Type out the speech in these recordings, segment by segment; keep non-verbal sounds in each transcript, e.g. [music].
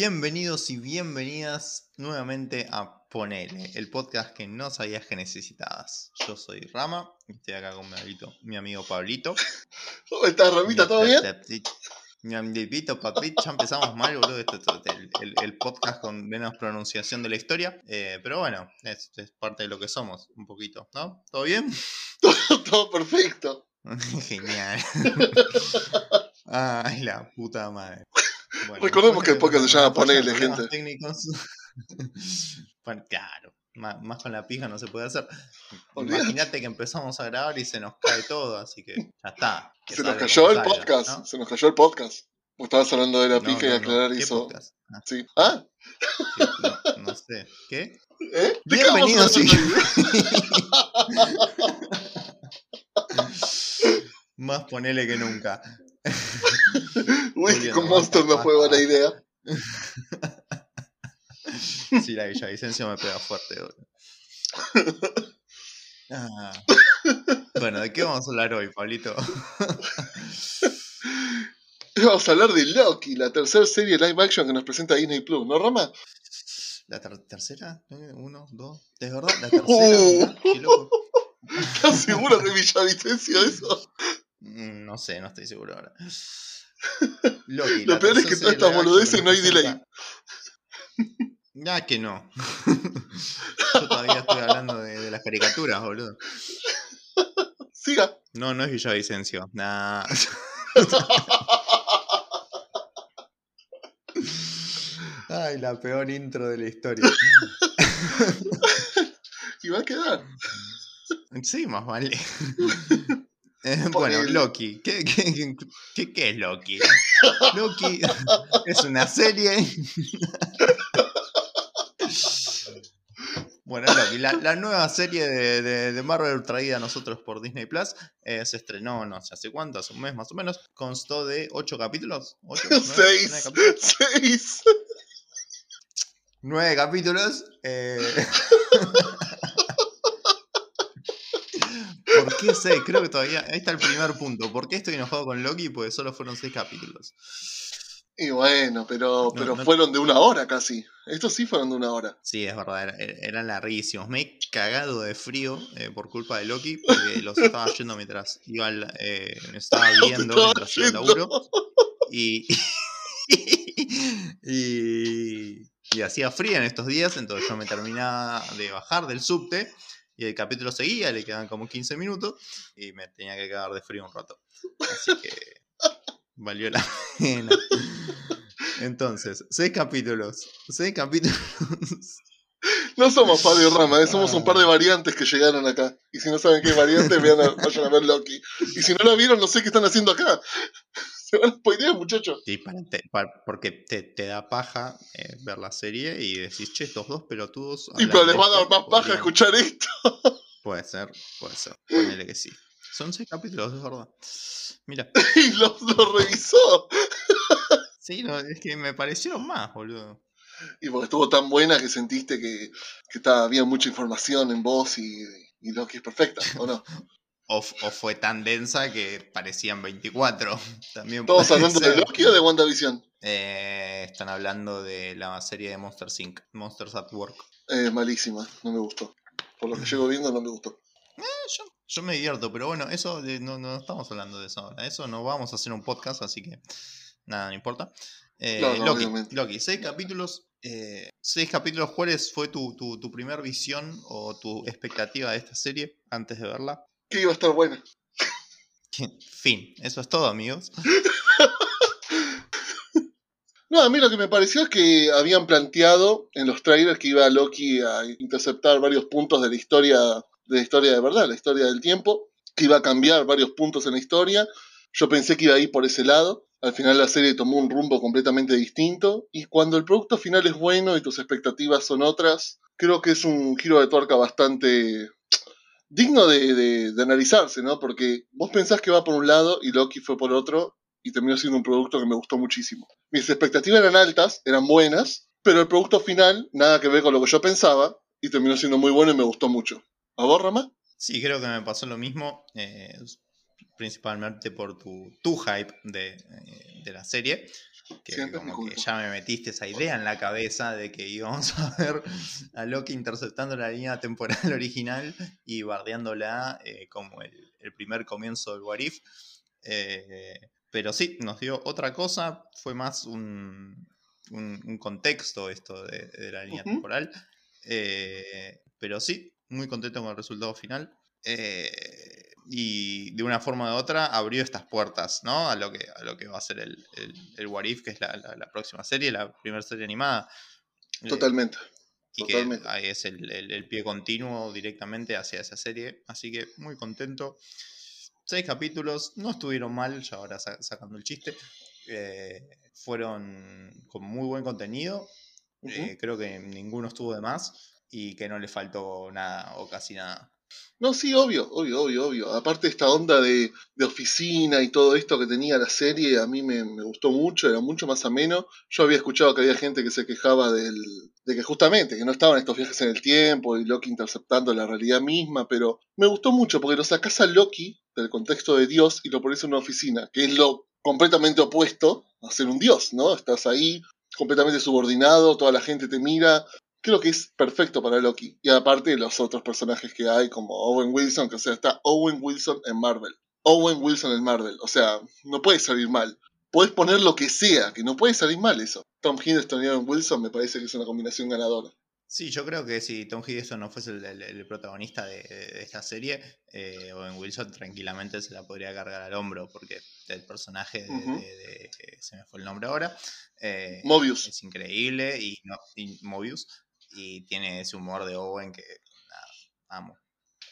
Bienvenidos y bienvenidas nuevamente a Ponele, el podcast que no sabías que necesitabas. Yo soy Rama, estoy acá con mi amigo, mi amigo Pablito. [laughs] ¿Cómo estás, Ramita? ¿Todo bien? Mi amiguito Papito, ya empezamos mal, boludo. El, el, podcast con menos pronunciación de la historia. Eh, pero bueno, es, es, parte de lo que somos, un poquito, ¿no? ¿Todo bien? [laughs] todo, todo perfecto. [laughs] Genial. Ay, la puta madre. Recordemos que el podcast se llama Ponele, gente. Técnicos. [laughs] bueno, claro, más, más, con la pija no se puede hacer. Imagínate que empezamos a grabar y se nos cae todo, así que ya está. Se nos cayó el podcast, ¿no? se nos cayó el podcast. Estabas hablando de la pija no, no, y aclarar eso. Ah. Sí. ¿Ah? Sí, no, sé. ¿Qué? ¿Eh? Bienvenidos. Sí. [laughs] Más ponele que nunca. [laughs] Whisky con Monster no fue buena idea. [laughs] sí, la Villavicencio me pega fuerte. Ah. Bueno, ¿de qué vamos a hablar hoy, Pablito? [laughs] vamos a hablar de Loki, la tercera serie live action que nos presenta Disney Plus, ¿no, Roma? ¿La ter tercera? ¿Uno? ¿Dos? ¿De verdad? ¿La tercera? ¿Qué loco? ¿Estás seguro de Villavicencio eso? Mm, no sé, no estoy seguro ahora. [laughs] Loki, Lo peor es que todas estas boludeces no hay delay. [laughs] Ya que no. Yo todavía estoy hablando de, de, las caricaturas, boludo. [laughs] Siga. No, no es Villavicencio. Nah. Ay, la peor intro de la historia. y va a quedar. Sí, más vale. Eh, bueno, Loki. ¿Qué, qué, qué, ¿Qué, es Loki? Loki [laughs] es una serie. bueno, Loki, la, la nueva serie de, de, de, Marvel traída a nosotros por Disney Plus eh, se estrenó no sé hace cuánto, hace un mes más o menos. Constó de ocho capítulos. ¿Ocho? ¿Nueve? [laughs] Seis. ¿Nueve capítulos? Seis. Nueve capítulos. Eh... [laughs] ¿Por qué 6? Creo que todavía. Ahí está el primer punto. ¿Por qué estoy enojado con Loki? Porque solo fueron 6 capítulos. Y bueno, pero, pero no, fueron de una hora casi. Estos sí fueron de una hora. Sí, es verdad, eran, larguísimos. Me he cagado de frío eh, por culpa de Loki, porque los estaba [laughs] yendo mientras iba eh, me estaba viendo estaba mientras iba al laburo. [laughs] Y, y, y hacía frío en estos días, entonces yo me terminaba de bajar del subte y el capítulo seguía, le quedaban como 15 minutos y me tenía que quedar de frío un rato. Así que [laughs] valió la pena. Entonces, seis capítulos. Seis capítulos. No somos Fabio Rama, eh, somos un par de variantes que llegaron acá. Y si no saben qué variante, vayan a, vayan a ver Loki. Y si no la vieron, no sé qué están haciendo acá. [laughs] Se van a spoilear, muchachos. Sí, para te, para, porque te, te, da paja eh, ver la serie y decís, che, estos dos pelotudos. Y pero les va a dar más paja escuchar esto. [laughs] Puede ser, puede ser. Ponele que sí. Son seis capítulos, es verdad. Mira. [laughs] y los lo revisó. sí, no, es que me parecieron más, boludo. Y porque estuvo tan buena que sentiste que, que estaba, había mucha información en vos y, y Loki es perfecta, ¿o no? O, o, fue tan densa que parecían 24. [laughs] También ¿Estamos hablando ser. de Loki o de WandaVision? Eh, están hablando de la serie de Monsters Inc. Monsters at Work. Eh, malísima, no me gustó. Por lo que llego viendo, no me gustó. Eh, yo, yo, me divierto, pero bueno, eso de, no, no estamos hablando de eso ahora. Eso no vamos a hacer un podcast, así que nada, no importa. Eh, no, no, Loki. Loki, seis capítulos. Eh, seis capítulos, ¿cuál fue tu, tu, tu primer visión o tu expectativa de esta serie antes de verla? Que iba a estar buena. Fin, eso es todo, amigos. [laughs] No, a mí lo que me pareció es que habían planteado en los trailers que iba Loki a interceptar varios puntos de la historia, de la historia de verdad, la historia del tiempo, que iba a cambiar varios puntos en la historia. Yo pensé que iba a ir por ese lado. Al final la serie tomó un rumbo completamente distinto. Y cuando el producto final es bueno y tus expectativas son otras, creo que es un giro de tuerca bastante digno de, de, analizarse, ¿no? Porque vos pensás que va por un lado y Loki fue por otro y terminó siendo un producto que me gustó muchísimo. Mis expectativas eran altas, eran buenas, pero el producto final nada que ver con lo que yo pensaba y terminó siendo muy bueno y me gustó mucho. ¿A vos, Rama? Sí, creo que me pasó lo mismo, eh, principalmente por tu, tu hype de, eh, de, la serie. Que Siempre como que ya me metiste esa idea en la cabeza de que íbamos [laughs] a ver a Loki interceptando la línea temporal [laughs] original y bardeándola eh, como el, el primer comienzo del What If. Eh, pero sí, nos dio otra cosa, fue más un, un- un contexto esto de, de la línea temporal. Eh, pero sí, muy contento con el resultado final. Eh, y de una forma u otra abrió estas puertas, ¿no? A lo que, a lo que va a ser el, el, el What If, que es la, la- la próxima serie, la primera serie animada. Eh, Totalmente. y totalmente. que ahí es el, el- pie continuo directamente hacia esa serie. Así que muy contento. Seis capítulos, no estuvieron mal, ya ahora sa- sacando el chiste. eh, fueron con muy buen contenido. Eh, creo que ninguno estuvo de más y que no le faltó nada o casi nada. No, sí, obvio, obvio, obvio, obvio. Aparte esta onda de, oficina y todo esto que tenía la serie, a mí me, gustó mucho, era mucho más ameno. Yo había escuchado que había gente que se quejaba del, de que justamente, que no estaban estos viajes en el tiempo y Loki interceptando la realidad misma, pero me gustó mucho porque lo sacás a Loki del contexto de Dios y lo pones en una oficina, que es lo completamente opuesto a ser un Dios, ¿no? Estás ahí completamente subordinado, toda la gente te mira, creo que es perfecto para Loki. Y aparte los otros personajes que hay, como Owen Wilson, que o sea, está Owen Wilson en Marvel. Owen Wilson en Marvel. O sea, no puede salir mal. Puedes poner lo que sea, que no puede salir mal eso. Tom Hiddleston y Owen Wilson me parece que es una combinación ganadora. Sí, yo creo que si Tom Hiddleston no fuese el, el- el protagonista de, de esta serie, eh, Owen Wilson tranquilamente se la podría cargar al hombro, porque el personaje de- se me fue el nombre ahora, eh, Mobius. es increíble y, no, y Mobius y tiene ese humor de Owen que nada, amo.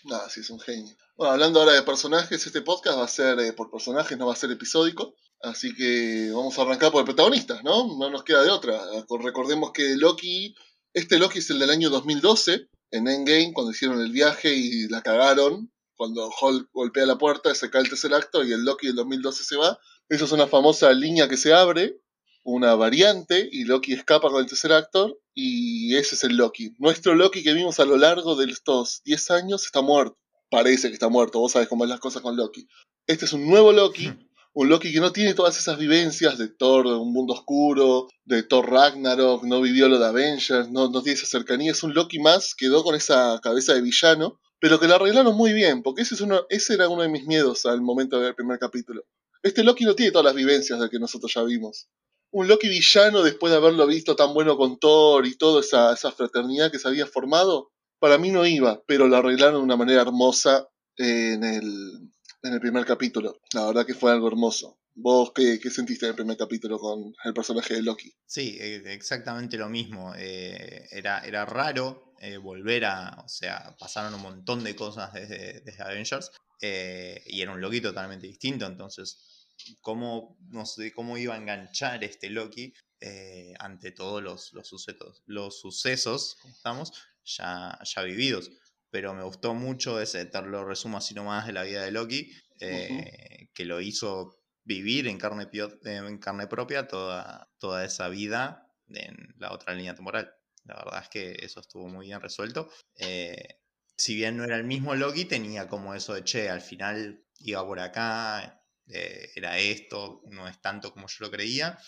Nada, sí, es un genio. Bueno, hablando ahora de personajes, este podcast va a ser eh, por personajes, no va a ser episódico. Así que vamos a arrancar por el protagonista, ¿no? No nos queda de otra. Recordemos que Loki, este Loki es el del año 2012, en Endgame, cuando hicieron el viaje y la cagaron. Cuando Hulk golpea la puerta, se cae el tercer acto y el Loki del 2012 se va. Esa es una famosa línea que se abre, una variante, y Loki escapa con el tercer actor, y ese es el Loki. Nuestro Loki que vimos a lo largo de estos 10 años está muerto. Parece que está muerto, vos sabés cómo es las cosas con Loki. Este es un nuevo Loki, un Loki que no tiene todas esas vivencias de Thor, de un mundo oscuro, de Thor Ragnarok, no vivió lo de Avengers, no, no tiene esa cercanía, es un Loki más, quedó con esa cabeza de villano, pero que la arreglaron muy bien, porque ese, es uno, ese era uno de mis miedos al momento de ver el primer capítulo. Este Loki no tiene todas las vivencias de que nosotros ya vimos. Un Loki villano después de haberlo visto tan bueno con Thor y toda esa, fraternidad que se había formado, para mí no iba, pero lo arreglaron de una manera hermosa en el, en el primer capítulo. La verdad que fue algo hermoso. ¿Vos qué, sentiste en el primer capítulo con el personaje de Loki? Sí, eh, exactamente lo mismo. eh, era, raro eh, volver a. O sea, pasaron un montón de cosas desde, desde Avengers. eh, y era un Loki totalmente distinto. Entonces, ¿cómo, no sé, cómo iba a enganchar este Loki eh, ante todos los, los sucesos, los sucesos, estamos, ya, ya vividos? Pero me gustó mucho ese, te lo resumo así nomás de la vida de Loki, eh, que lo hizo vivir en carne, en carne propia toda, toda esa vida en la otra línea temporal. La verdad es que eso estuvo muy bien resuelto. Eh, si bien no era el mismo Loki, tenía como eso de, che, al final iba por acá, eh, era esto, no es tanto como yo lo creía.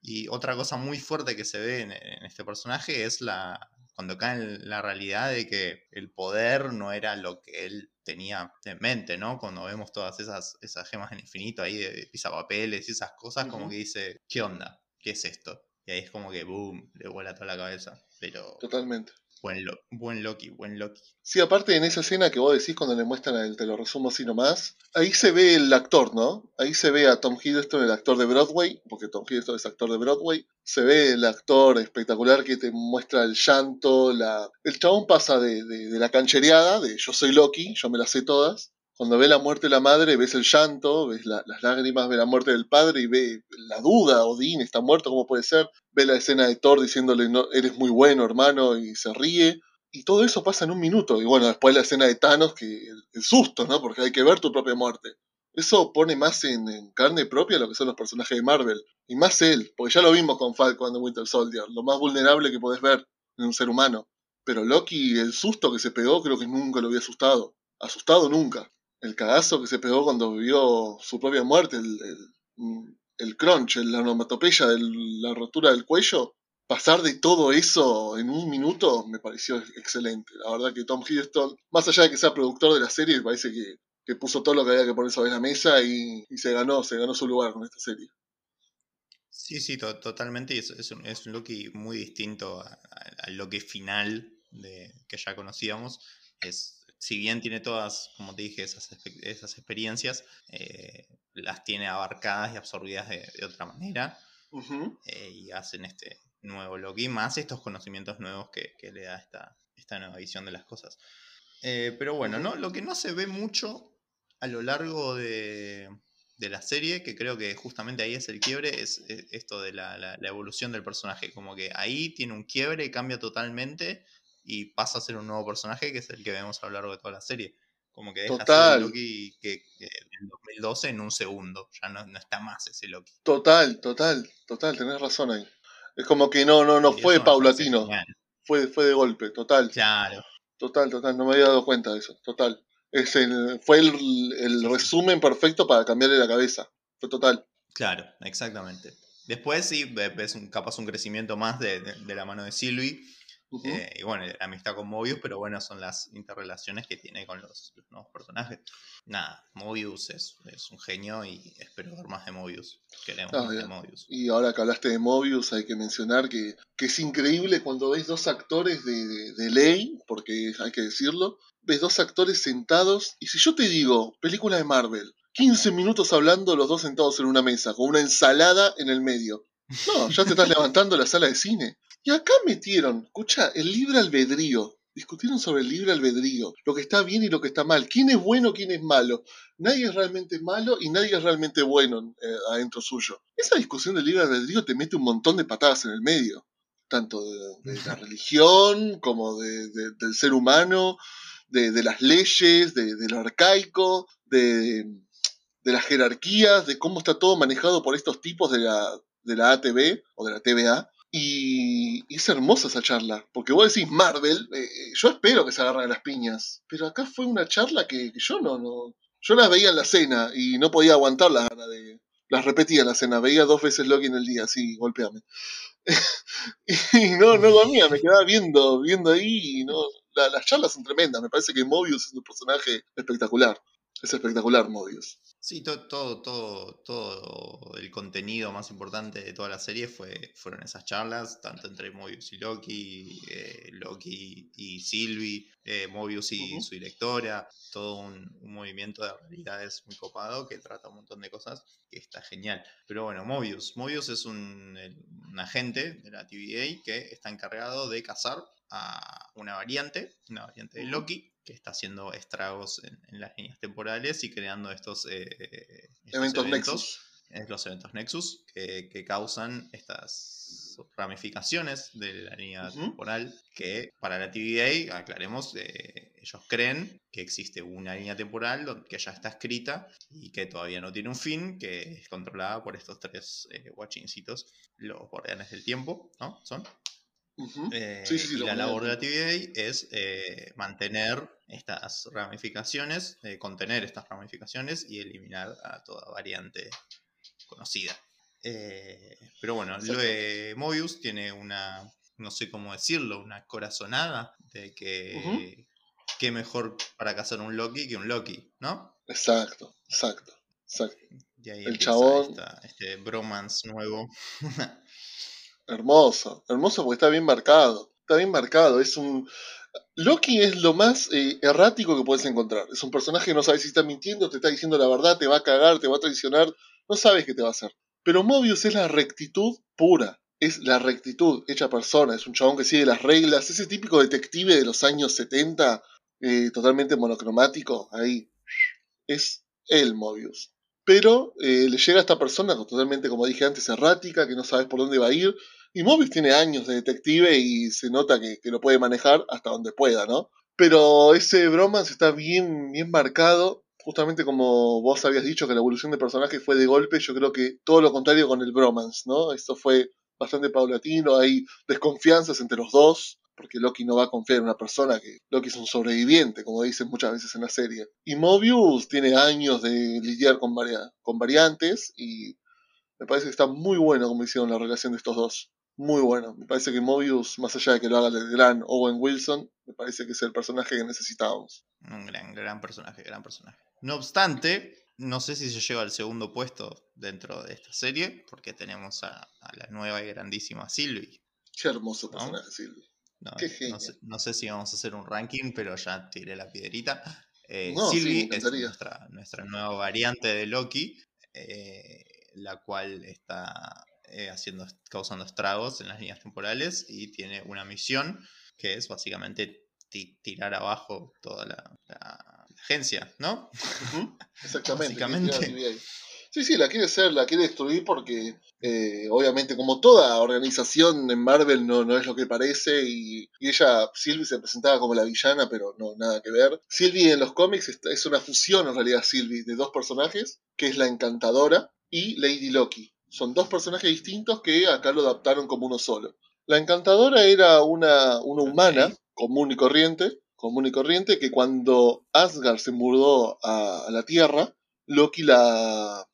Y otra cosa muy fuerte que se ve en, en este personaje es la cuando cae en la realidad de que el poder no era lo que él tenía en mente, ¿no? Cuando vemos todas esas, esas gemas en infinito ahí de pisapapeles y esas cosas, como Ujú. que dice, ¿qué onda? ¿Qué es esto? Y ahí es como que, boom, le vuela toda la cabeza. Pero Totalmente. Buen, Lo- buen Loki, buen Loki. Sí, aparte en esa escena que vos decís cuando le muestran el, te lo resumo así nomás, ahí se ve el actor, ¿no? Ahí se ve a Tom Hiddleston, el actor de Broadway, porque Tom Hiddleston es actor de Broadway. Se ve el actor espectacular que te muestra el llanto, la... El chabón pasa de, de- de la canchereada, de yo soy Loki, yo me las sé todas. Cuando ve la muerte de la madre, ves el llanto, ves la- las lágrimas, ve la muerte del padre y ve la duda, Odín está muerto, ¿cómo puede ser? Ve la escena de Thor diciéndole, no, eres muy bueno, hermano, y se ríe. Y todo eso pasa en un minuto. Y bueno, después la escena de Thanos, que el, susto, ¿no? Porque hay que ver tu propia muerte. Eso pone más en, en carne propia lo que son los personajes de Marvel. Y más él, porque ya lo vimos con Falcon de Winter Soldier. Lo más vulnerable que podés ver en un ser humano. Pero Loki, el susto que se pegó, creo que nunca lo había asustado. Asustado nunca. El cagazo que se pegó cuando vio su propia muerte. El, el- crunch, la onomatopeya de la rotura del cuello, pasar de todo eso en un minuto me pareció excelente. La verdad que Tom Hiddleston, más allá de que sea productor de la serie, parece que, puso todo lo que había que poner sobre la mesa y, se ganó, se ganó su lugar con esta serie. Sí, sí, totalmente. Es, es, un, es un Loki muy distinto al Loki final que ya conocíamos. Es, si bien tiene todas, como te dije, esas, esas experiencias, eh, las tiene abarcadas y absorbidas de, otra manera. Eh, y hacen este nuevo Loki, más estos conocimientos nuevos que, que le da esta, esta, nueva visión de las cosas. Eh, pero bueno, ¿no? lo que no se ve mucho a lo largo de, de la serie, que creo que justamente ahí es el quiebre, es, esto de la, la, evolución del personaje. Como que ahí tiene un quiebre, cambia totalmente y pasa a ser un nuevo personaje que es el que vemos a lo largo de toda la serie. Como que deja Total. ser Loki que, en 2012 en un segundo. Ya no, no, está más ese Loki. Total, total, total, tenés razón ahí. Es como que no, no, no fue paulatino. Fue, fue de golpe, total. Claro. Total, total, no me había dado cuenta de eso, total. Es el, fue el, el resumen perfecto para cambiarle la cabeza. Fue total. Claro, exactamente. Después sí, ves un, capaz un crecimiento más de, de la mano de Sylvie eh, y bueno, la amistad con Mobius, pero bueno, son las interrelaciones que tiene con los, nuevos personajes. Nada, Mobius es, es, un genio y espero ver más de Mobius. Queremos ah, de Mobius. Y ahora que hablaste de Mobius, hay que mencionar que, que es increíble cuando ves dos actores de, de, ley, porque hay que decirlo, ves dos actores sentados, y si yo te digo, película de Marvel, 15 minutos hablando los dos sentados en una mesa, con una ensalada en el medio. No, ya te estás levantando la sala de cine. Y acá metieron, escucha, el libre albedrío. Discutieron sobre el libre albedrío, lo que está bien y lo que está mal, quién es bueno, quién es malo. Nadie es realmente malo y nadie es realmente bueno eh, adentro suyo. Esa discusión del libre albedrío te mete un montón de patadas en el medio, tanto de, la religión como del ser humano, de, las leyes, de, lo arcaico, de, las jerarquías, de cómo está todo manejado por estos tipos de la, de la ATV o de la TVA y, es hermosa esa charla, porque vos decís Marvel, eh, eh, yo espero que se agarren las piñas, pero acá fue una charla que, yo no, no, yo las veía en la cena y no podía aguantar las ganas de, las repetía en la cena, veía dos veces Loki en el día, así, golpeame. [laughs] y no, no dormía, me quedaba viendo, viendo ahí, y no, las charlas son tremendas, me parece que Mobius es un personaje espectacular. Es espectacular Mobius. Sí, todo, todo, todo, todo el contenido más importante de toda la serie fue, fueron esas charlas, tanto entre Mobius y Loki, eh, Loki y Sylvie, eh, Mobius y su directora, todo un, movimiento de realidades muy copado que trata un montón de cosas que está genial. Pero bueno, Mobius. Mobius es un, un agente de la TVA que está encargado de cazar a una variante, una variante de Loki, que está haciendo estragos en, las líneas temporales y creando estos, eh, eventos, Nexus. Los eventos Nexus que, causan estas ramificaciones de la línea temporal que para la TVA, aclaremos, eh, ellos creen que existe una línea temporal que ya está escrita y que todavía no tiene un fin, que es controlada por estos tres eh, guachincitos, los guardianes del tiempo, ¿no? Son eh, y la labor de la TVA es eh, mantener estas ramificaciones, eh, contener estas ramificaciones y eliminar a toda variante conocida. pero bueno, lo de Mobius tiene una, no sé cómo decirlo, una corazonada de que qué mejor para cazar un Loki que un Loki, ¿no? Exacto, exacto, exacto. Y ahí el chabón. este bromance nuevo. [laughs] Hermoso, hermoso porque está bien marcado. Está bien marcado. Es un. Loki es lo más eh, errático que puedes encontrar. Es un personaje que no sabes si está mintiendo, te está diciendo la verdad, te va a cagar, te va a traicionar. No sabes qué te va a hacer. Pero Mobius es la rectitud pura. Es la rectitud hecha persona. Es un chabón que sigue las reglas. Ese típico detective de los años 70, eh, totalmente monocromático. Ahí. Es el Mobius pero eh, le llega a esta persona totalmente, como dije antes, errática, que no sabes por dónde va a ir. Y Mobius tiene años de detective y se nota que, lo puede manejar hasta donde pueda, ¿no? Pero ese bromance está bien, bien marcado. Justamente como vos habías dicho que la evolución del personaje fue de golpe, yo creo que todo lo contrario con el bromance, ¿no? Esto fue bastante paulatino, hay desconfianzas entre los dos porque Loki no va a confiar en una persona que Loki es un sobreviviente, como dicen muchas veces en la serie. Y Mobius tiene años de lidiar con, con variantes y Me parece que está muy bueno como hicieron la relación de estos dos. Muy bueno. Me parece que Mobius, más allá de que lo haga el gran Owen Wilson, me parece que es el personaje que necesitábamos. Un gran, gran personaje, gran personaje. No obstante, no sé si se lleva al segundo puesto dentro de esta serie, porque tenemos a, la nueva y grandísima Sylvie. Qué hermoso personaje, Sylvie. No, no, sé, si vamos a hacer un ranking, pero ya tiré la piedrita. Eh, Sylvie es nuestra, nuestra, nueva variante de Loki, eh, la cual está eh, haciendo, causando estragos en las líneas temporales y tiene una misión que es básicamente tirar abajo toda la, agencia, ¿no? [laughs] Exactamente. Sí, sí, la quiere ser, la quiere destruir porque eh, obviamente como toda organización en Marvel no, no es lo que parece y, ella, Sylvie se presentaba como la villana, pero no, nada que ver. Sylvie en los cómics es, una fusión en realidad Sylvie de dos personajes, que es la encantadora y Lady Loki. Son dos personajes distintos que acá lo adaptaron como uno solo. La encantadora era una, una humana común y corriente, común y corriente, que cuando Asgard se mudó a, la Tierra, Loki la,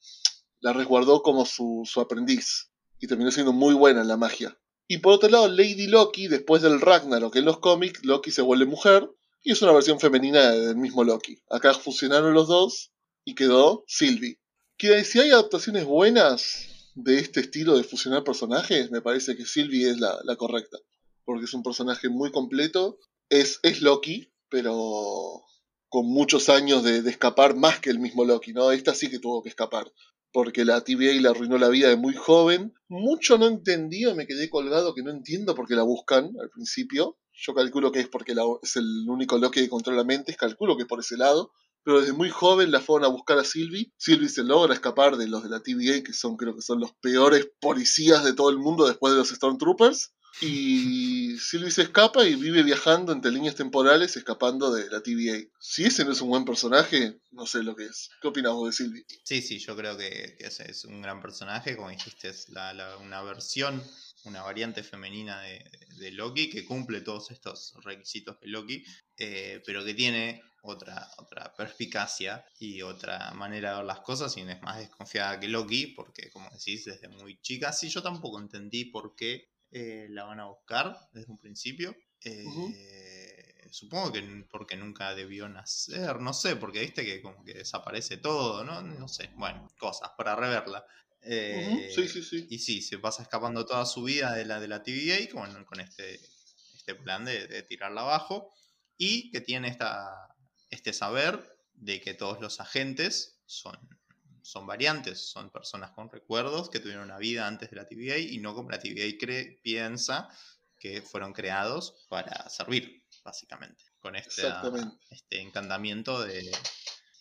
la resguardó como su, su aprendiz y terminó siendo muy buena en la magia. Y por otro lado, Lady Loki, después del Ragnarok en los cómics, Loki se vuelve mujer y es una versión femenina del mismo Loki. Acá fusionaron los dos y quedó Sylvie. Que si hay adaptaciones buenas de este estilo de fusionar personajes, me parece que Sylvie es la, la correcta. Porque es un personaje muy completo. Es, es Loki, pero con muchos años de, escapar más que el mismo Loki, ¿no? Esta sí que tuvo que escapar porque la TVA le arruinó la vida de muy joven. Mucho no entendí, me quedé colgado que no entiendo por qué la buscan al principio. Yo calculo que es porque es el único Loki que controla mentes, calculo que por ese lado. Pero desde muy joven la fueron a buscar a Sylvie. Sylvie se logra escapar de los de la TVA, que son creo que son los peores policías de todo el mundo después de los Stormtroopers. Y [laughs] Sylvie se escapa y vive viajando entre líneas temporales, escapando de la TVA. Si ese no es un buen personaje, no sé lo que es. ¿Qué opinas vos de Sylvie? Sí, sí, yo creo que, ese es un gran personaje. Como dijiste, es una versión, una variante femenina de, Loki que cumple todos estos requisitos de Loki, eh, pero que tiene otra, otra perspicacia y otra manera de ver las cosas y es más desconfiada que Loki, porque como decís, desde muy chica, sí, yo tampoco entendí por qué eh, la van a buscar desde un principio. Eh, supongo que porque nunca debió nacer, no sé, porque viste que como que desaparece todo, ¿no? No sé, bueno, cosas para reverla. Eh, sí, sí, sí. Y sí, se pasa escapando toda su vida de la de la TVA con, con este, este plan de, tirarla abajo y que tiene esta, este saber de que todos los agentes son son variantes, son personas con recuerdos que tuvieron una vida antes de la TVA y no como la TVA cree, piensa que fueron creados para servir, básicamente, con este, este encantamiento de,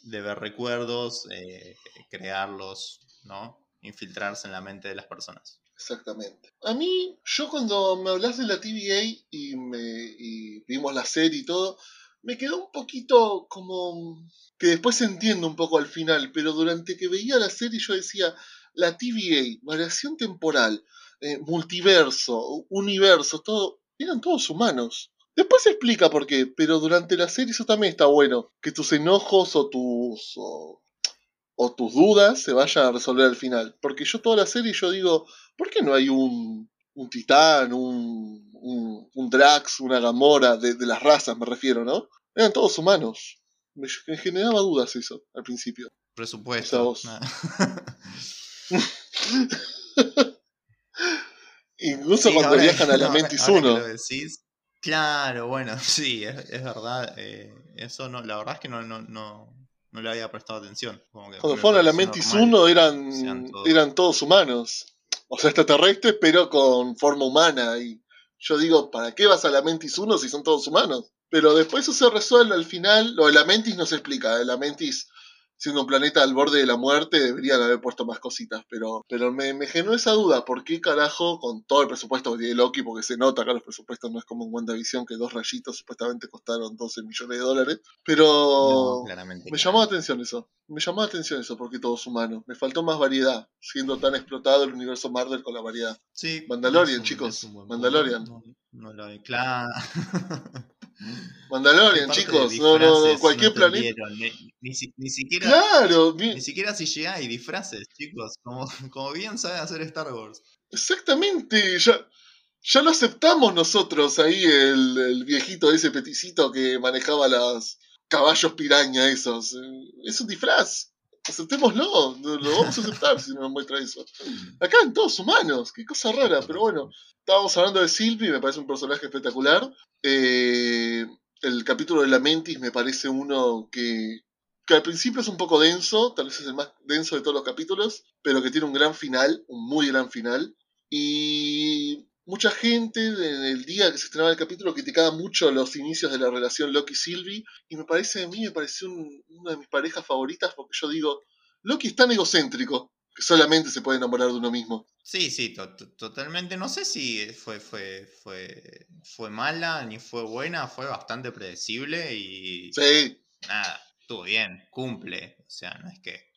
ver recuerdos, eh, crearlos, ¿no? Infiltrarse en la mente de las personas. Exactamente. A mí, yo cuando me hablas de la TVA y, me, y vimos la serie y todo, me quedó un poquito como que después entiendo un poco al final, pero durante que veía la serie yo decía, la TVA, variación temporal, eh, multiverso, universo, todo, eran todos humanos. Después se explica por qué, pero durante la serie eso también está bueno, que tus enojos o tus o, tus dudas se vayan a resolver al final. Porque yo toda la serie yo digo, ¿por qué no hay un, un titán, un, un, Drax, una Gamora, de, de, las razas me refiero, ¿no? Eran todos humanos. Me, generaba dudas eso al principio. Presupuesto. [laughs] Incluso cuando viajan a la [laughs] Mentis 1. Claro, bueno, [laughs] sí, es, verdad. Eh, eso no, la verdad es que no, no, no, no le había prestado atención. cuando fueron a la Mentis 1 eran, eran todos humanos. O sea, extraterrestres, pero con forma humana. Y yo digo, ¿para qué vas a la Mentis 1 si son todos humanos? Pero después eso se resuelve al final. Lo de la Mentis no se explica. La Mentis, siendo un planeta al borde de la muerte, deberían haber puesto más cositas. Pero, pero me, me generó esa duda. ¿Por qué carajo, con todo el presupuesto que tiene Loki, porque se nota acá los presupuestos, no es como en WandaVision que dos rayitos supuestamente costaron 12 millones de dólares? Pero me llamó la atención eso. Me llamó la atención eso, porque todos humanos. Me faltó más variedad, siendo tan explotado el universo Marvel con la variedad. Sí. Mandalorian, chicos. Mandalorian. No, lo hay, claro. [laughs] Mandalorian, ¿Qué parte chicos. No, no, Cualquier planeta. Ni, ni si- ni siquiera, Claro, ni siquiera CGI hay disfraces, chicos. Como, [laughs] como bien sabe hacer Star Wars. exactamente. Ya, ya lo aceptamos nosotros ahí, el, el viejito ese peticito que manejaba los caballos piraña esos. Es un disfraz. Aceptémoslo, lo vamos a aceptar si nos muestra eso. Acá en todos humanos, qué cosa rara, pero bueno. Estábamos hablando de Sylvie, me parece un personaje espectacular. Eh, el capítulo de la Mentis me parece uno que, que al principio es un poco denso, tal vez es el más denso de todos los capítulos, pero que tiene un gran final, un muy gran final. Y mucha gente en el día que se estrenaba el capítulo criticaba mucho los inicios de la relación Loki-Sylvie, y me parece, a mí me pareció un- una de mis parejas favoritas porque yo digo, Loki es tan egocéntrico que solamente se puede enamorar de uno mismo. Sí, sí, to- to- totalmente. No sé si fue, fue, fue, fue mala ni fue buena, fue bastante predecible y Sí, nada, estuvo bien, cumple. O sea, no es que.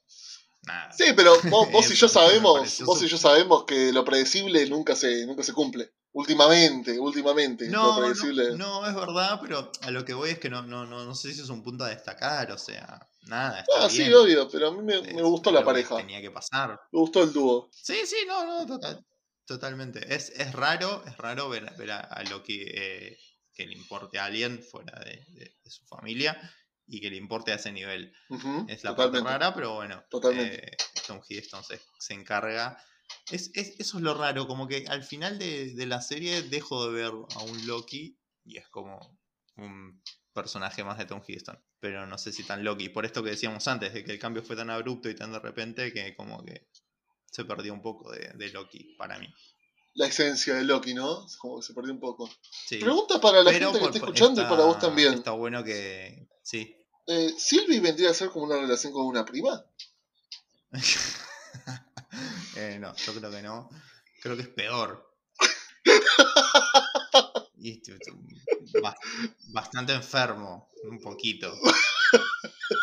Nada. Sí, pero [laughs] vos, vos y yo sabemos, vos y yo sabemos que lo predecible nunca se, nunca se cumple. Últimamente, últimamente, lo No, predecible. no, no, es verdad, pero a lo que voy es que no, no, no, no sé si es un punto a destacar, o sea, nada, está Ah, bien. sí, obvio, pero a mí me, gustó la lo que pareja. Tenía que pasar. Me gustó el dúo. Sí, sí, no, no, total- totalmente. Es, es raro, es raro ver, ver a, a Loki eh, que le importe a alguien fuera de, de- de su familia y que le importe a ese nivel. Es la totalmente. parte rara, pero bueno, Totalmente. eh, Tom Hiddleston se, se encarga. Es, es- eso es lo raro, como que al final de, de la serie dejo de ver a un Loki y es como un personaje más de Tom Hiddleston. Pero no sé si tan Loki. Por esto que decíamos antes, de que el cambio fue tan abrupto y tan de repente que como que se perdió un poco de, de Loki para mí. La esencia de Loki, ¿no? Como que se perdió un poco. Sí. Pregunta para la Pero gente que está escuchando y para vos también. Está bueno que. Sí. Eh, ¿Sylvie vendría a ser como una relación con una prima? [laughs] Eh, no, yo creo que no. Creo que es peor. [laughs] Y bastante enfermo, un poquito.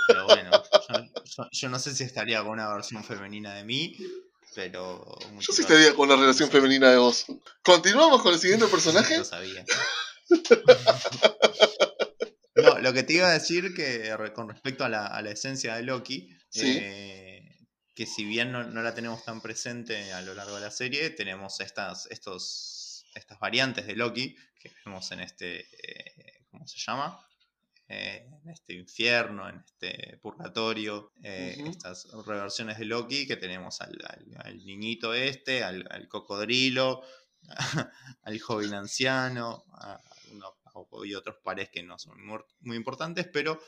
Pero bueno, yo, yo- yo no sé si estaría con una versión femenina de mí, pero. Yo sí estaría con una relación femenina de vos. Continuamos con el siguiente [laughs] personaje. Lo sabía. Lo que te iba a decir que con respecto a la, a la esencia de Loki, Sí. eh, que si bien no, no la tenemos tan presente a lo largo de la serie, tenemos estas, estos, estas variantes de Loki que vemos en este, eh, ¿cómo se llama? Eh, en este infierno, en este purgatorio, eh, estas reversiones de Loki que tenemos al, al- al niñito este, al, al cocodrilo, [laughs] al joven anciano, a y otros pares que no son muy, importantes, pero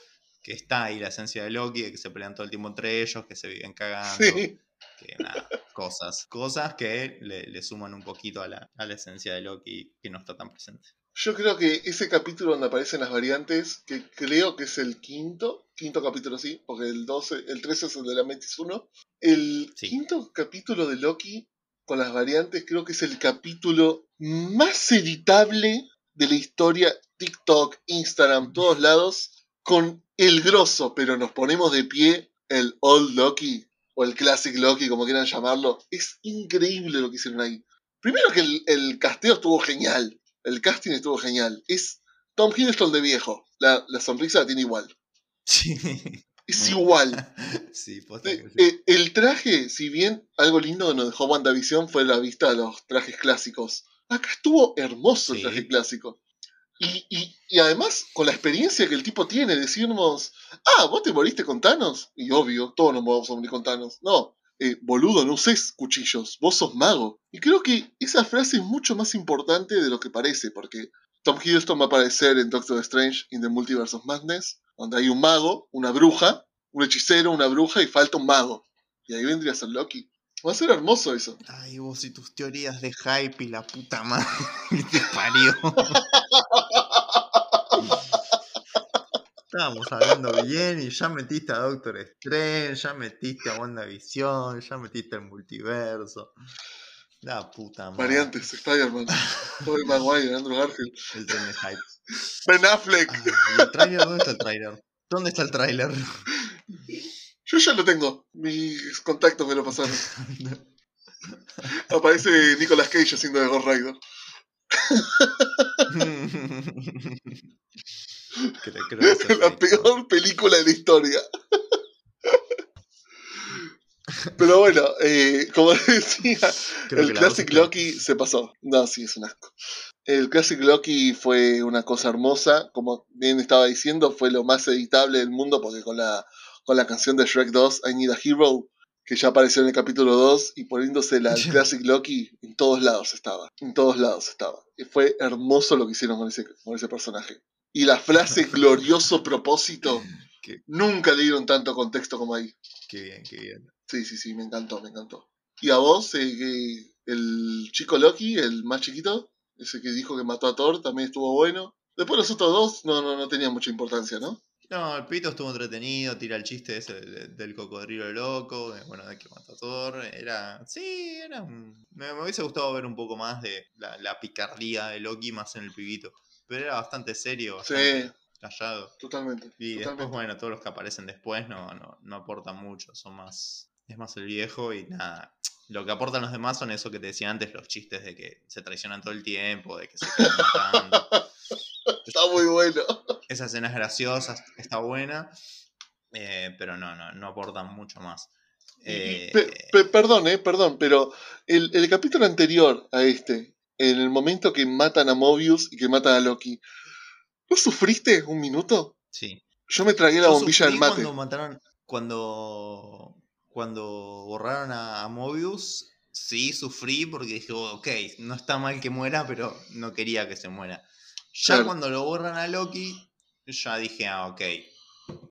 que está ahí la esencia de Loki, de que se pelean todo el tiempo entre ellos, que se viven cagando, Sí. que nada, cosas, cosas que le, le suman un poquito a la, a la esencia de Loki que no está tan presente. Yo creo que ese capítulo donde aparecen las variantes, que creo que es el quinto, quinto capítulo sí, porque el 12, el 13 es el de la Metis 1. El Sí. quinto capítulo de Loki con las variantes creo que es el capítulo más editable de la historia TikTok, Instagram, todos lados, con el grosso, pero nos ponemos de pie el Old Loki o el Classic Loki, como quieran llamarlo. Es increíble lo que hicieron ahí. Primero que el, el casteo estuvo genial. El casting estuvo genial. Es Tom Hiddleston de viejo. La, la sonrisa la tiene igual. Sí, Es igual. [laughs] sí, Eh, sí. eh, el traje, si bien algo lindo que nos dejó WandaVision fue la vista de los trajes clásicos. Acá estuvo hermoso el Sí. traje clásico. Y, y- y además, con la experiencia que el tipo tiene, decirnos, ah, vos te moriste con Thanos. Y obvio, todos nos vamos a morir con Thanos. No, eh, boludo, no uses cuchillos, vos sos mago. Y creo que esa frase es mucho más importante de lo que parece, porque Tom Hiddleston va a aparecer en Doctor Strange in the Multiverse of Madness, donde hay un mago, una bruja, un hechicero, una bruja y falta un mago. Y ahí vendría a ser Loki. Va a ser hermoso eso. Ay, vos y tus teorías de hype y la puta madre [laughs] que te parió. Estábamos hablando bien y ya metiste a Doctor Strange, ya metiste a WandaVision, ya metiste el multiverso. La puta madre. Variantes, Spider-Man, Tobey Maguire, Andrew Garfield, El tren de hype. Ben Affleck. Ay, ¿y el tráiler? ¿Dónde está el tráiler? ¿Dónde está el tráiler? Yo ya lo tengo. Mis contactos me lo pasaron. [laughs] Aparece Nicolas Cage haciendo de Ghost Rider. [laughs] Creo- creo que eso la peor película de la historia. Pero bueno, eh, como [laughs] decía, creo el Classic Loki se pasó. No, sí, es un asco. El Classic Loki fue una cosa hermosa. Como bien estaba diciendo, fue lo más editable del mundo porque con la, con la canción de Shrek 2, I Need a Hero, que ya apareció en el capítulo 2, y poniéndose la el Classic Loki, en todos lados estaba. En todos lados estaba. Y fue hermoso lo que hicieron con ese, con ese personaje. Y la frase [laughs] glorioso propósito, [laughs] Qué, nunca le dieron tanto contexto como ahí. qué bien, qué bien. Sí, sí, sí, me encantó, me encantó. ¿Y a vos, eh, el chico Loki, el más chiquito, ese que dijo que mató a Thor, también estuvo bueno? Después los otros dos no, no, no tenían mucha importancia, ¿no? No, el pito estuvo entretenido, tira el chiste ese de- del cocodrilo loco, de, bueno, de que Thor. Era. Sí, era un. Me, me hubiese gustado ver un poco más de la, la picardía de Loki más en el pibito. Pero era bastante serio, bastante Sí, callado. totalmente. Y después, bueno, todos los que aparecen después no, no, no aportan mucho, son más. Es más el viejo y nada. Lo que aportan los demás son eso que te decía antes, los chistes de que se traicionan todo el tiempo, de que se [laughs] quedan matando. Está muy bueno. [laughs] Esa escena es graciosa, está buena, eh, pero no, no, no aportan mucho más. Eh, pe- pe- perdón, eh, perdón, pero el, el capítulo anterior a este, en el momento que matan a Mobius y que matan a Loki, ¿no sufriste un minuto? sí. Yo me tragué la bombilla del mate. Cuando mataron, cuando, cuando borraron a, a Mobius, sí sufrí porque dije, "Oh, ok, no está mal que muera, pero no quería que se muera. Ya Claro. cuando lo borran a Loki, ya dije, ah, ok,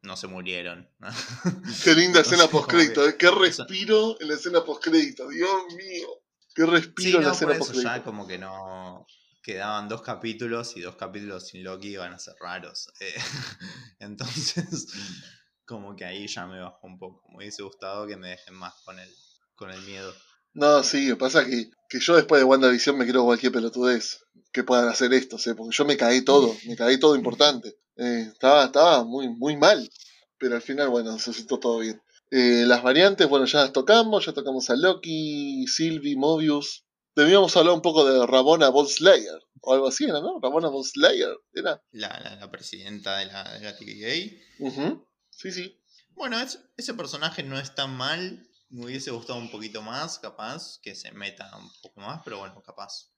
no se murieron. [laughs] Qué linda escena postcrédito, que- eh, qué respiro en la escena postcrédito, Dios mío. Qué Sí, respiro en la no, escena postcrédito. ya como que no quedaban dos capítulos y dos capítulos sin Loki iban a ser raros. eh, [laughs] entonces, como que ahí ya me bajó un poco. Me hubiese gustado que me dejen más con el, con el miedo. No, sí, pasa que, que yo después de WandaVision me quiero cualquier pelotudez que puedan hacer esto, ¿sí? porque yo me caí todo, me caí todo importante. Eh, estaba estaba muy, muy mal, pero al final, bueno, se sentó todo bien. Eh, las variantes, bueno, ya las tocamos, ya tocamos a Loki, Sylvie, Mobius. Debíamos hablar un poco de Ramona Von Slayer, o algo así, ¿era, ¿no? Ramona Von Slayer, era. La, la, la presidenta de la, de la TVA. Ujú, Sí, sí. Bueno, es- ese personaje no es tan mal. Me hubiese gustado un poquito más, capaz, que se meta un poco más, pero bueno, capaz.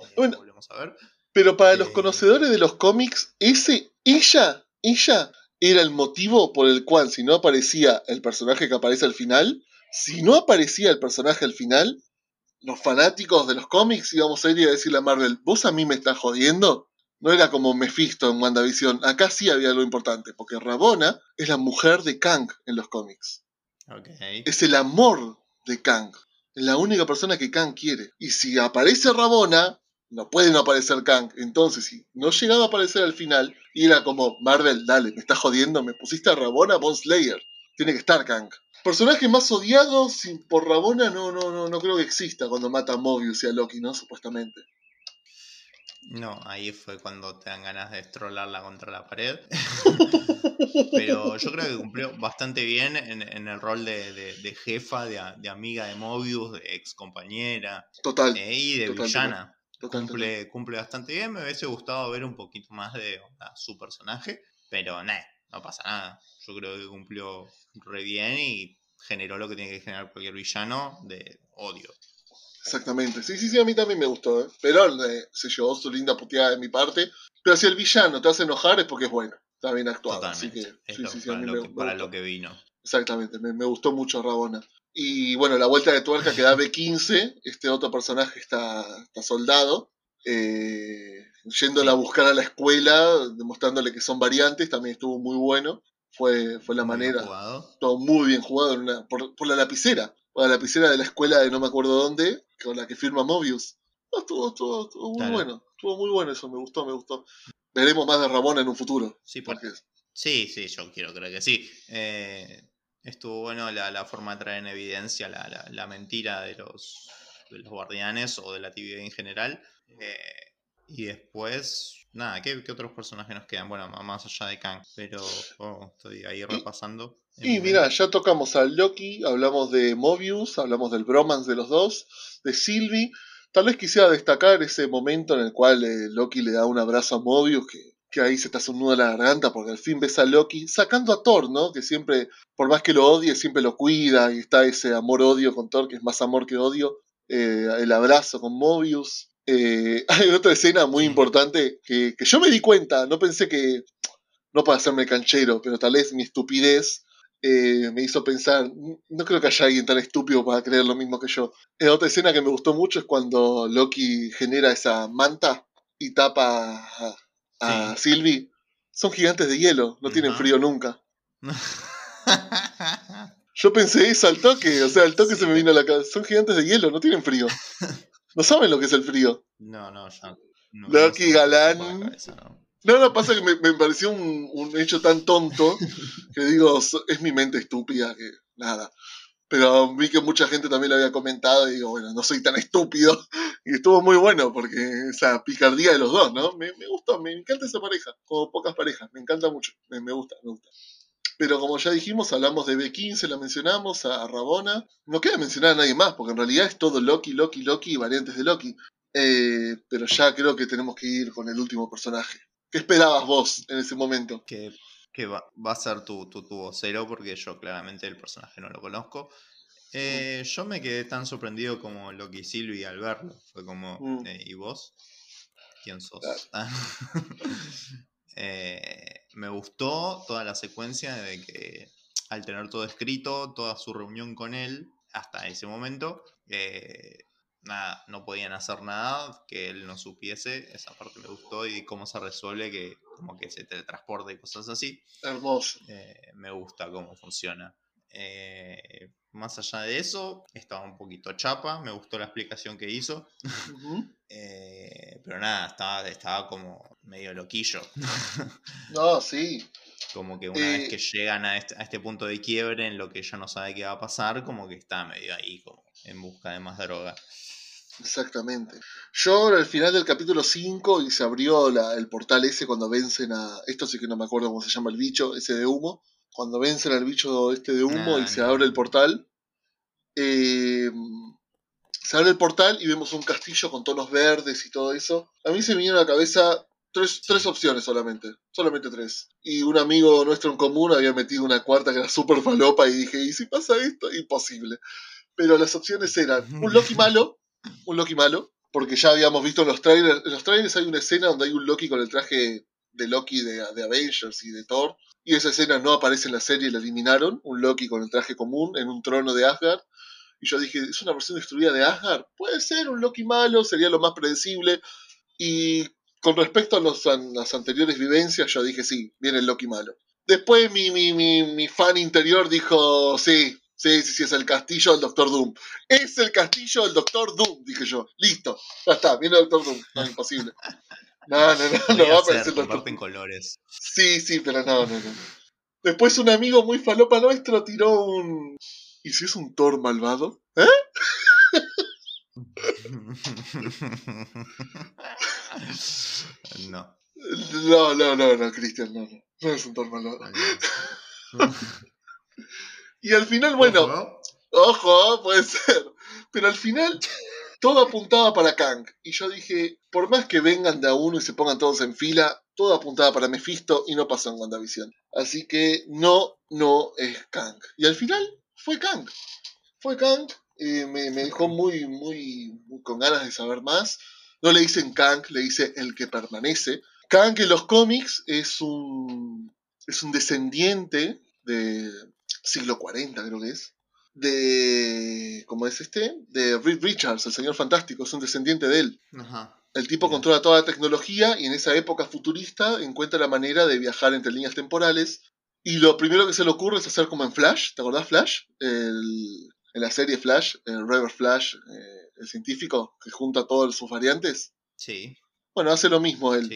eh, Bueno. volvemos a ver. Pero para los Eh. conocedores de los cómics, ese, ella, ella era el motivo por el cual si no aparecía el personaje que aparece al final, si no aparecía el personaje al final, los fanáticos de los cómics íbamos a ir y a decirle a Marvel, ¿vos a mí me estás jodiendo? No era como Mephisto en WandaVision, acá sí había algo importante, porque Rabona es la mujer de Kang en los cómics. Es el amor de Kang. Es la única persona que Kang quiere. Y si aparece Rabona, no puede no aparecer Kang. Entonces, si no llegaba a aparecer al final, y era como, Marvel, dale, me estás jodiendo, me pusiste a Rabona Von Slayer. Tiene que estar Kang. Personaje más odiado sin, por Rabona no, no, no, no creo que exista cuando mata a Mobius y a Loki, ¿no? Supuestamente. No, ahí fue cuando te dan ganas de estrolarla contra la pared. [laughs] Pero yo creo que cumplió bastante bien en, en el rol de, de- de jefa, de, amiga de Mobius, de ex compañera Total. y de total, villana. total, total. Cumple, cumple bastante bien. Me hubiese gustado ver un poquito más de onda, su personaje. Pero nah, no pasa nada. Yo creo que cumplió re bien y generó lo que tiene que generar cualquier villano de odio. Exactamente. Sí, sí, sí, a mí también me gustó, ¿eh? Pero eh, se llevó su linda puteada de mi parte. Pero si el villano te hace enojar es porque es bueno. Está bien actuado. Así que, sí, lo- sí, sí, a para, mí lo me, para lo que vino. Exactamente, me, me gustó mucho Rabona. Y bueno, la vuelta de tuerca que da B15, este otro personaje está, está soldado, eh, yéndola a buscar a la escuela, demostrándole que son variantes, también estuvo muy bueno. Fue, fue la Muy bien manera, jugado. todo muy bien jugado en una- por, por la lapicera, por la lapicera de la escuela de no me acuerdo dónde, con la que firma Mobius. No, estuvo, estuvo, estuvo muy Claro. bueno, estuvo muy bueno eso, me gustó, me gustó. Veremos más de Rabona en un futuro. Sí, por- Porque sí, sí, yo quiero creer que sí. Eh, estuvo bueno la, la forma de traer en evidencia la, la- la mentira de los, de los guardianes o de la TVA en general. Eh, y después, nada, ¿qué, qué otros personajes nos quedan? Bueno, más allá de Kang, pero oh, estoy ahí repasando. Y mi mira, ya tocamos a Loki, hablamos de Mobius, hablamos del bromance de los dos, de Sylvie. Tal vez quisiera destacar ese momento en el cual eh, Loki le da un abrazo a Mobius, que que ahí se te hace un nudo en la garganta porque al fin ves a Loki sacando a Thor, ¿no? Que siempre, por más que lo odie, siempre lo cuida y está ese amor-odio con Thor, que es más amor que odio. Eh, el abrazo con Mobius. Eh, [laughs] hay otra escena muy importante que, que, yo me di cuenta, no pensé que, no para hacerme canchero, pero tal vez mi estupidez eh, me hizo pensar, no creo que haya alguien tan estúpido para creer lo mismo que yo. otra escena que me gustó mucho es cuando Loki genera esa manta y tapa a, Sylvie. Son gigantes de hielo, no tienen frío nunca. [laughs] Yo pensé eso al toque, o sea, al toque se me vino a la cabeza. Son gigantes de hielo, no tienen frío. [laughs] No saben lo que es el frío. No, no, ya. Loki Galán. no. no, pasa que me, pareció un, un, hecho tan tonto [laughs] que digo, es mi mente estúpida que nada. Pero vi que mucha gente también lo había comentado y digo, bueno, no soy tan estúpido. [laughs] Y estuvo muy bueno porque esa picardía de los dos, ¿no? Me, me gustó, me encanta esa pareja, como pocas parejas, me encanta mucho, me, me gusta, me gusta. Pero como ya dijimos, hablamos de B15, la mencionamos, a Rabona. No queda mencionar a nadie más, porque en realidad es todo Loki, Loki, Loki y variantes de Loki. Eh, pero ya creo que tenemos que ir con el último personaje. ¿Qué esperabas vos en ese momento? Que, que va, va, a ser tu, tu, tu vocero, porque yo claramente el personaje no lo conozco. Eh, yo me quedé tan sorprendido como Loki Silvi al verlo. Fue como, mm. eh, ¿y vos? ¿Quién sos? [laughs] Eh, me gustó toda la secuencia de que al tener todo escrito, toda su reunión con él, hasta ese momento, eh, nada, no podían hacer nada que él no supiese. Esa parte me gustó y cómo se resuelve que como que se teletransporte y cosas así. Hermoso. Eh, me gusta cómo funciona. Más allá de eso, estaba un poquito chapa, me gustó la explicación que hizo. [laughs] pero nada, estaba, estaba como medio loquillo. [laughs] No, sí. Como que una vez que llegan a este, a este, punto de quiebre en lo que ya no sabe qué va a pasar, como que está medio ahí, como en busca de más droga. Exactamente. Yo al final del capítulo 5 y se abrió el portal ese cuando vencen a. Esto sí que no me acuerdo cómo se llama el bicho, ese de humo. Cuando vencen al bicho este de humo y se abre el portal. Eh, se abre el portal y vemos un castillo con tonos verdes y todo eso. A mí se me vino a la cabeza tres, tres opciones solamente, solamente tres. Y un amigo nuestro en común había metido una cuarta que era súper falopa y dije, ¿y si pasa esto? Imposible. Pero las opciones eran un Loki [laughs] malo, un Loki malo, porque ya habíamos visto en los trailers, en los trailers hay una escena donde hay un Loki con el traje de Loki de, de Avengers y de Thor, y esa escena no aparece en la serie la eliminaron, un Loki con el traje común en un trono de Asgard, y yo dije, ¿es una versión destruida de Asgard? Puede ser un Loki malo, sería lo más predecible. Y con respecto a, las anteriores vivencias, yo dije, sí, viene el Loki malo. Después mi, mi, mi, fan interior dijo, sí, sí, sí, sí, es el castillo del Doctor Doom. Es el castillo del Doctor Doom, dije yo. Listo, ya está, viene el Doctor Doom. No, imposible. [laughs] No, no, no, no va a aparecer el Doctor Doom. colores. Sí, sí, pero no, no, no. Después un amigo muy falopa nuestro tiró un, ¿Y si es un Thor malvado? ¿Eh? no. No, no, no, no, Cristian, no, no. No es un Thor malvado. [laughs] y al final, bueno. Ojo. puede ser. Pero al final, todo apuntaba para Kang. Y yo dije, por más que vengan de a uno y se pongan todos en fila, todo apuntaba para Mephisto y no pasó en WandaVision. Así que no, no es Kang. Y al final, fue Kang. Fue Kang, y me, dejó muy, muy, con ganas de saber más. No le dicen Kang, le dice el que permanece. Kang en los cómics es un, es un descendiente de siglo 40, creo que es. De. ¿Cómo es este? De Reed Richards, el señor fantástico, es un descendiente de él. El tipo controla toda la tecnología y en esa época futurista encuentra la manera de viajar entre líneas temporales y lo primero que se le ocurre es hacer como en Flash, ¿te acordás Flash? en la serie Flash, el River Flash, eh, el científico que junta todas sus variantes. Sí. Bueno, hace lo mismo él.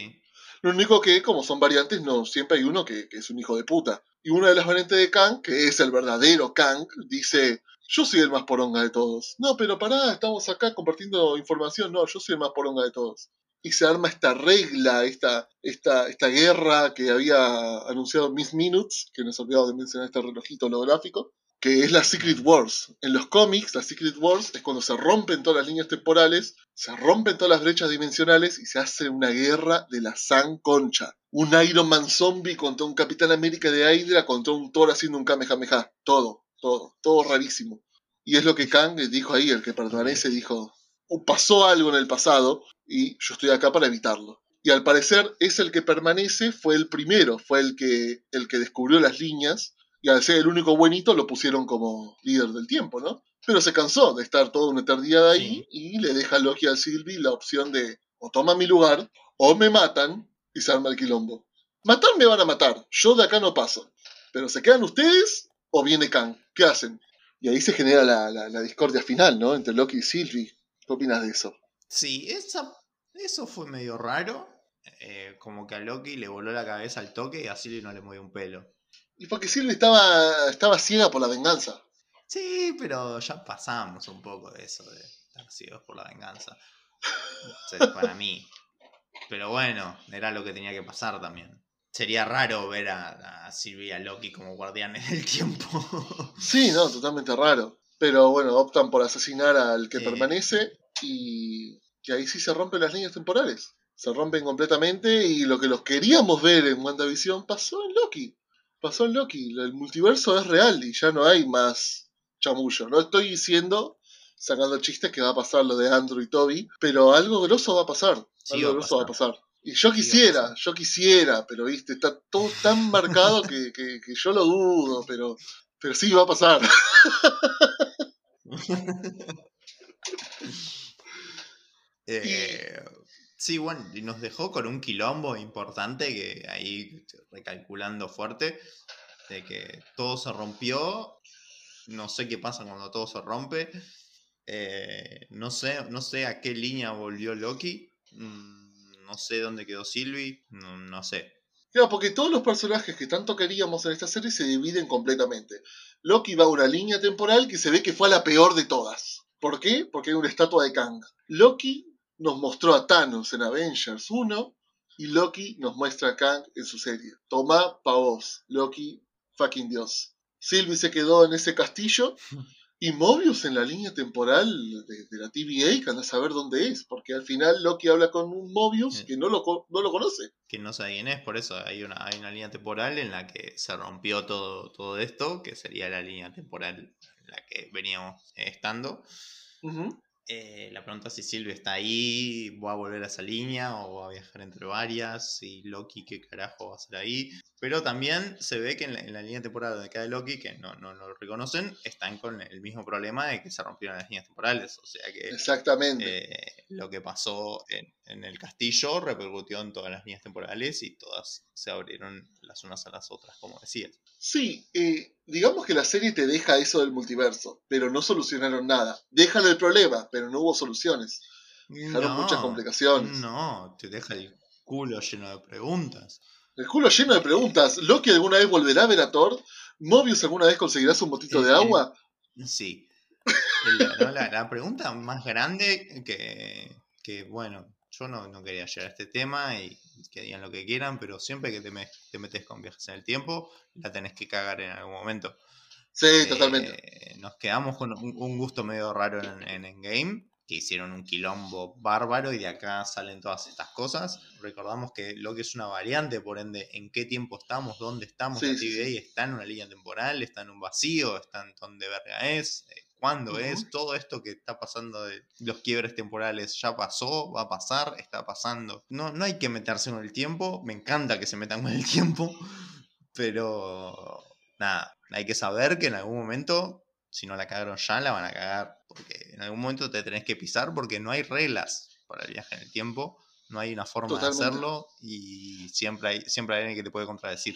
Lo único que, como son variantes, no siempre hay uno que, es un hijo de puta. Y una de las variantes de Kang, que es el verdadero Kang, dice, yo soy el más poronga de todos. No, pero pará, estamos acá compartiendo información. No, yo soy el más poronga de todos y se arma esta regla, esta, esta, esta guerra que había anunciado Miss Minutes, que nos olvidado de mencionar este relojito holográfico, que es la Secret Wars. En los cómics, la Secret Wars es cuando se rompen todas las líneas temporales, se rompen todas las brechas dimensionales y se hace una guerra de la San Concha. Un Iron Man zombie contra un Capitán América de Hydra contra un Thor haciendo un Kamehameha. Todo, todo, todo rarísimo. Y es lo que Kang dijo ahí, el que permanece, dijo, "O pasó algo en el pasado y yo estoy acá para evitarlo. Y al parecer es el que permanece, fue el primero, fue el que, el que descubrió las líneas y al ser el único buenito lo pusieron como líder del tiempo, ¿no? Pero se cansó de estar toda una eternidad ahí y le deja a Loki a Sylvie la opción de o toma mi lugar o me matan y se arma el quilombo. Matar me van a matar, yo de acá no paso. Pero se quedan ustedes o viene Kang. ¿Qué hacen? Y ahí se genera la, la- la discordia final, ¿no? Entre Loki y Sylvie. ¿Qué opinas de eso? Sí, esa, eso fue medio raro. Eh, como que a Loki le voló la cabeza al toque y a Sylvie no le movió un pelo. Y porque Sylvie estaba, estaba ciega por la venganza. Sí, pero ya pasamos un poco de eso, de estar ciegos por la venganza. O sea, para mí. Pero bueno, era lo que tenía que pasar también. Sería raro ver a, a Sylvie y a Loki como guardianes del tiempo. Sí, no, totalmente raro. Pero bueno, optan por asesinar al que permanece y, y ahí sí se rompen las líneas temporales. Se rompen completamente y lo que los queríamos ver en WandaVision pasó en Loki. Pasó en Loki. El multiverso es real y ya no hay más chamullo. No estoy diciendo, sacando chistes, que va a pasar lo de Andrew y Toby, pero algo grosso va a pasar. Sí, algo va grosso va a pasar. Y yo quisiera, yo quisiera, pero viste, está todo tan marcado que, que- que yo lo dudo, pero, pero sí va a pasar. [laughs] Eh, sí, bueno, y nos dejó con un quilombo importante que ahí recalculando fuerte, de que todo se rompió, no sé qué pasa cuando todo se rompe, eh, no, sé, no sé a qué línea volvió Loki, mm, no sé dónde quedó Sylvie, no, sé. Claro, porque todos los personajes que tanto queríamos en esta serie se dividen completamente. Loki va a una línea temporal que se ve que fue a la peor de todas. ¿Por qué? Porque hay una estatua de Kang. Loki nos mostró a Thanos en Avengers 1 y Loki nos muestra a Kang en su serie. Toma pa' vos, Loki, fucking Dios. Sylvie se quedó en ese castillo y Mobius en la línea temporal de, de la TVA que anda a saber dónde es, porque al final Loki habla con un Mobius que no lo, no lo conoce. que no sé quién es, por eso hay una, hay una línea temporal en la que se rompió todo, todo esto, que sería la línea temporal en la que veníamos estando. Ujú. Eh, la pregunta es si Sylvie está ahí, va a volver a esa línea o va a viajar entre varias, y Loki qué carajo va a hacer ahí. Pero también se ve que en la, en la línea temporal donde queda Loki, que no, no lo reconocen, están con el mismo problema de que se rompieron las líneas temporales. O sea que Exactamente. eh, lo que pasó en, en el castillo repercutió en todas las líneas temporales y todas se abrieron las unas a las otras, como decías. Sí, eh, digamos que la serie te deja eso del multiverso, pero no solucionaron nada. Dejan el problema, pero no hubo soluciones. Dejaron muchas complicaciones. No, te deja el culo lleno de preguntas. El culo lleno de preguntas. ¿Loki alguna vez volverá a ver a Thor? ¿Mobius alguna vez conseguirá su motito El- de el- Sí. Sí. El- no, la, la pregunta más grande que, que, bueno, yo no, no quería llegar a este tema y que digan lo que quieran, pero siempre que te, me- te metes con viajes en el tiempo, la tenés que cagar en algún momento. Sí, Eh, totalmente. Nos quedamos con un, un gusto medio raro en, en Endgame, que hicieron un quilombo bárbaro y de acá salen todas estas cosas. Recordamos que lo que es una variante, por ende, en qué tiempo estamos, dónde estamos, Sí, la sí, TVA está en una línea temporal, está en un vacío, está en dónde verga es, eh, cuándo es, todo esto que está pasando de los quiebres temporales ya pasó, va a pasar, está pasando. No, no hay que meterse con el tiempo, me encanta que se metan con el [laughs] tiempo, pero nada, hay que saber que en algún momento, si no la cagaron ya, la van a cagar. Porque en algún momento te tenés que pisar porque no hay reglas para el viaje en el tiempo. No hay una forma Totalmente. de hacerlo y siempre hay, siempre hay alguien que te puede contradecir.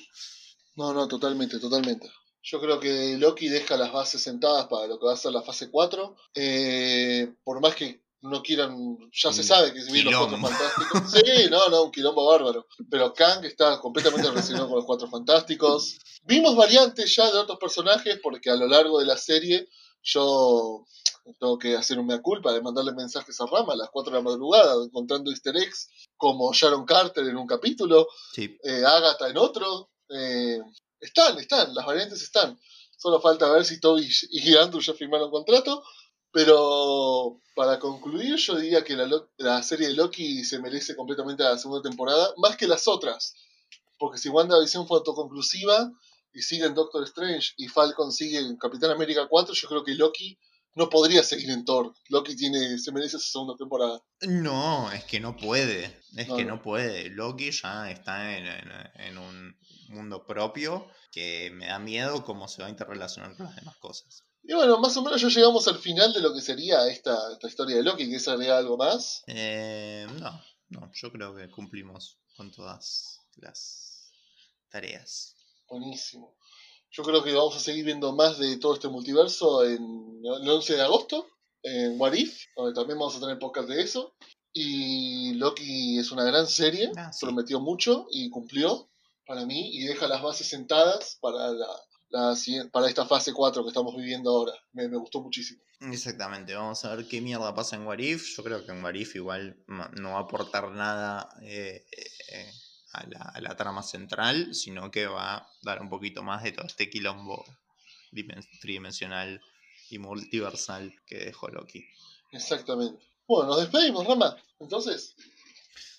No, no, totalmente, totalmente. Yo creo que Loki deja las bases sentadas para lo que va a ser la fase 4. Eh, por más que no quieran, ya se Un sabe que si vienen los cuatro fantásticos. Sí, no, no, un quilombo bárbaro. Pero Kang está completamente relacionado con los cuatro fantásticos. Vimos variantes ya de otros personajes porque a lo largo de la serie yo tengo que hacer un mea culpa de mandarle mensajes a Rama a las 4 de la madrugada encontrando easter eggs como Sharon Carter en un capítulo, Sí, eh, Agatha en otro. eh, están, están, las variantes están. Solo falta ver si Toby y Andrew ya firmaron contrato. Pero para concluir, yo diría que la, la, serie de Loki se merece completamente la segunda temporada, más que las otras. Porque si WandaVision fue autoconclusiva y sigue en Doctor Strange y Falcon sigue en Capitán América 4, yo creo que Loki no podría seguir en Thor. Loki tiene, se merece su segunda temporada. No, es que no puede. Es que no. puede. Loki ya está en, un mundo propio que me da miedo cómo se va a interrelacionar con las demás cosas. Y bueno, más o menos ya llegamos al final de lo que sería esta, esta historia de Loki. ¿Quieres agregar algo más? Eh, no, no, yo creo que cumplimos con todas las tareas. Buenísimo. Yo creo que vamos a seguir viendo más de todo este multiverso en el 11 de agosto, en What If, donde también vamos a tener podcast de eso. Y Loki es una gran serie, ah, prometió mucho y cumplió para mí y deja las bases sentadas para la, para esta fase 4 que estamos viviendo ahora. Me, gustó muchísimo. Exactamente, vamos a ver qué mierda pasa en Warif. Yo creo que en Warif igual no va a aportar nada eh, eh, a, la, trama central, sino que va a dar un poquito más de todo este quilombo tridimensional y multiversal que dejó Loki. Exactamente. Bueno, nos despedimos, Rama. Entonces,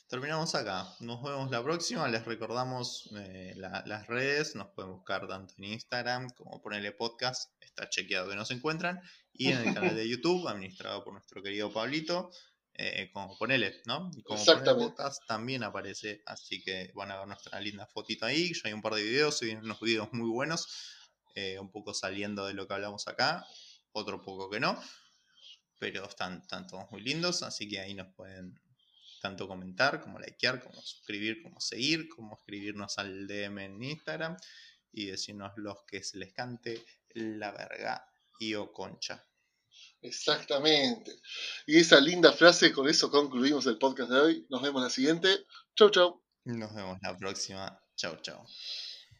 terminamos acá. Nos vemos la próxima. Les recordamos eh, las redes. Nos pueden buscar tanto en Instagram como ponerle podcast. Está chequeado que nos encuentran. Y en el canal de [laughs] YouTube, administrado por nuestro querido Pablito. Eh, como ponele, ¿no? Y como Exactamente. podcast también aparece. Así que van a ver nuestra linda fotito ahí. Ya hay un par de videos. Hay unos videos muy buenos. Eh, un poco saliendo de lo que hablamos acá. Otro poco que no. Pero están, están todos muy lindos. Así que ahí nos pueden tanto comentar como likear, como suscribir, como seguir, como escribirnos al DM en Instagram y decirnos los que se les cante la verga y o concha. Exactamente. Y esa linda frase, con eso concluimos el podcast de hoy. Nos vemos la siguiente. Chau, chau. Nos vemos la próxima. Chau, chau.